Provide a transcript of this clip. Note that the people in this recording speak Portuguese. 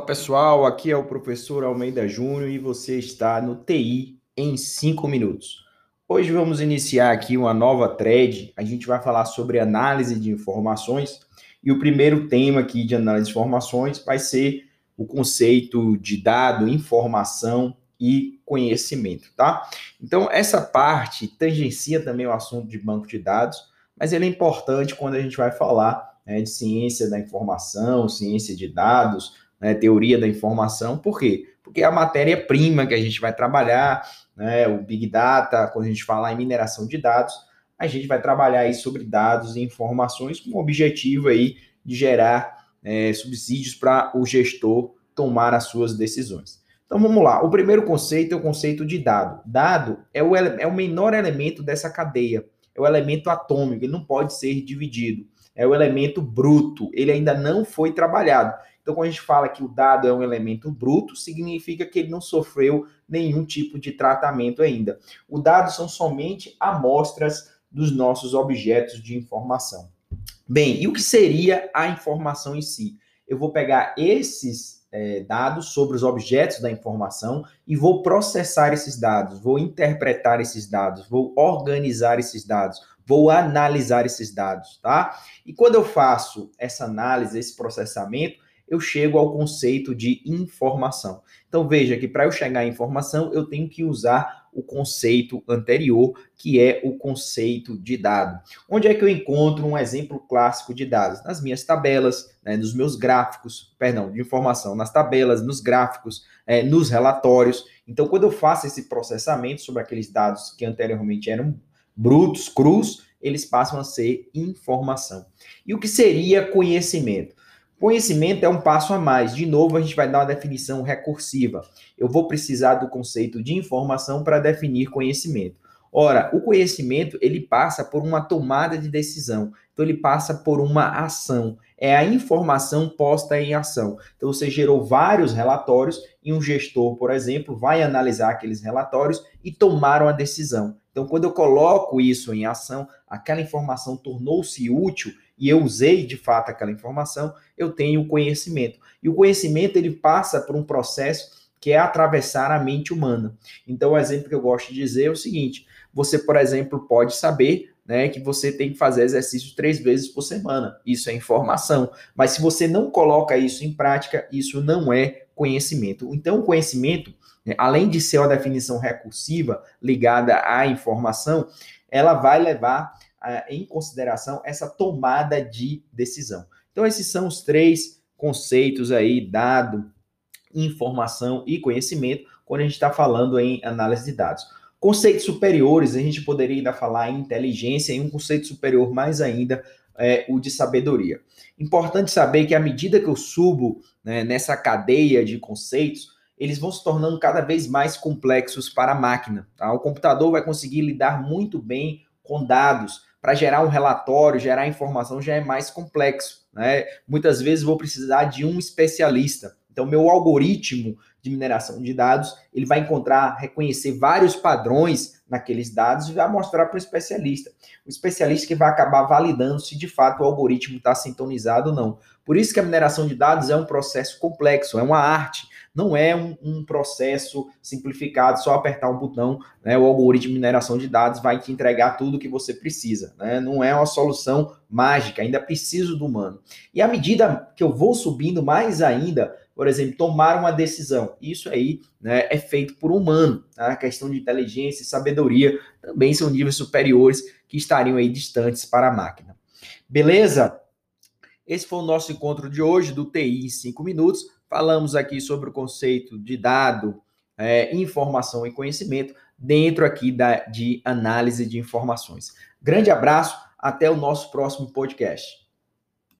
pessoal, aqui é o professor Almeida Júnior e você está no TI em 5 minutos. Hoje vamos iniciar aqui uma nova thread. A gente vai falar sobre análise de informações e o primeiro tema aqui de análise de informações vai ser o conceito de dado, informação e conhecimento, tá? Então, essa parte tangencia também o assunto de banco de dados, mas ele é importante quando a gente vai falar né, de ciência da informação, ciência de dados, né, teoria da informação. Por quê? Porque é a matéria-prima que a gente vai trabalhar, né, o Big Data, quando a gente falar em mineração de dados, a gente vai trabalhar aí sobre dados e informações com o objetivo aí de gerar é, subsídios para o gestor tomar as suas decisões. Então vamos lá. O primeiro conceito é o conceito de dado. Dado é o, é o menor elemento dessa cadeia, é o elemento atômico, ele não pode ser dividido. É o elemento bruto, ele ainda não foi trabalhado. Então, quando a gente fala que o dado é um elemento bruto, significa que ele não sofreu nenhum tipo de tratamento ainda. O dado são somente amostras dos nossos objetos de informação. Bem, e o que seria a informação em si? Eu vou pegar esses é, dados sobre os objetos da informação e vou processar esses dados, vou interpretar esses dados, vou organizar esses dados, vou analisar esses dados, tá? E quando eu faço essa análise, esse processamento, eu chego ao conceito de informação. Então veja que para eu chegar à informação, eu tenho que usar o conceito anterior, que é o conceito de dado. Onde é que eu encontro um exemplo clássico de dados? Nas minhas tabelas, né, nos meus gráficos, perdão, de informação, nas tabelas, nos gráficos, é, nos relatórios. Então, quando eu faço esse processamento sobre aqueles dados que anteriormente eram brutos, crus, eles passam a ser informação. E o que seria conhecimento? Conhecimento é um passo a mais. De novo, a gente vai dar uma definição recursiva. Eu vou precisar do conceito de informação para definir conhecimento. Ora, o conhecimento ele passa por uma tomada de decisão. Então ele passa por uma ação. É a informação posta em ação. Então você gerou vários relatórios e um gestor, por exemplo, vai analisar aqueles relatórios e tomar uma decisão. Então quando eu coloco isso em ação, aquela informação tornou-se útil e eu usei de fato aquela informação, eu tenho conhecimento. E o conhecimento ele passa por um processo que é atravessar a mente humana. Então, o exemplo que eu gosto de dizer é o seguinte: você, por exemplo, pode saber né, que você tem que fazer exercício três vezes por semana. Isso é informação. Mas se você não coloca isso em prática, isso não é conhecimento. Então, o conhecimento, né, além de ser uma definição recursiva ligada à informação, ela vai levar em consideração essa tomada de decisão. Então, esses são os três conceitos aí, dado, informação e conhecimento, quando a gente está falando em análise de dados. Conceitos superiores, a gente poderia ainda falar em inteligência, e um conceito superior mais ainda é o de sabedoria. Importante saber que à medida que eu subo né, nessa cadeia de conceitos, eles vão se tornando cada vez mais complexos para a máquina. Tá? O computador vai conseguir lidar muito bem com dados, para gerar um relatório, gerar informação já é mais complexo. Né? Muitas vezes vou precisar de um especialista. Então, meu algoritmo de mineração de dados, ele vai encontrar, reconhecer vários padrões naqueles dados e vai mostrar para o especialista. O especialista que vai acabar validando se de fato o algoritmo está sintonizado ou não. Por isso que a mineração de dados é um processo complexo, é uma arte não é um, um, processo simplificado, só apertar um botão, né, o algoritmo de mineração de dados vai te entregar tudo o que você precisa. Né? Não é uma solução mágica, ainda preciso do humano. E à medida que eu vou subindo mais ainda, por exemplo, tomar uma decisão, isso aí né, é feito por humano. Tá? A questão de inteligência e sabedoria também são níveis superiores que estariam aí distantes para a máquina. Beleza? Esse foi o nosso encontro de hoje do TI em 5 minutos. Falamos aqui sobre o conceito de dado, é, informação e conhecimento dentro aqui da, de análise de informações. Grande abraço, até o nosso próximo podcast.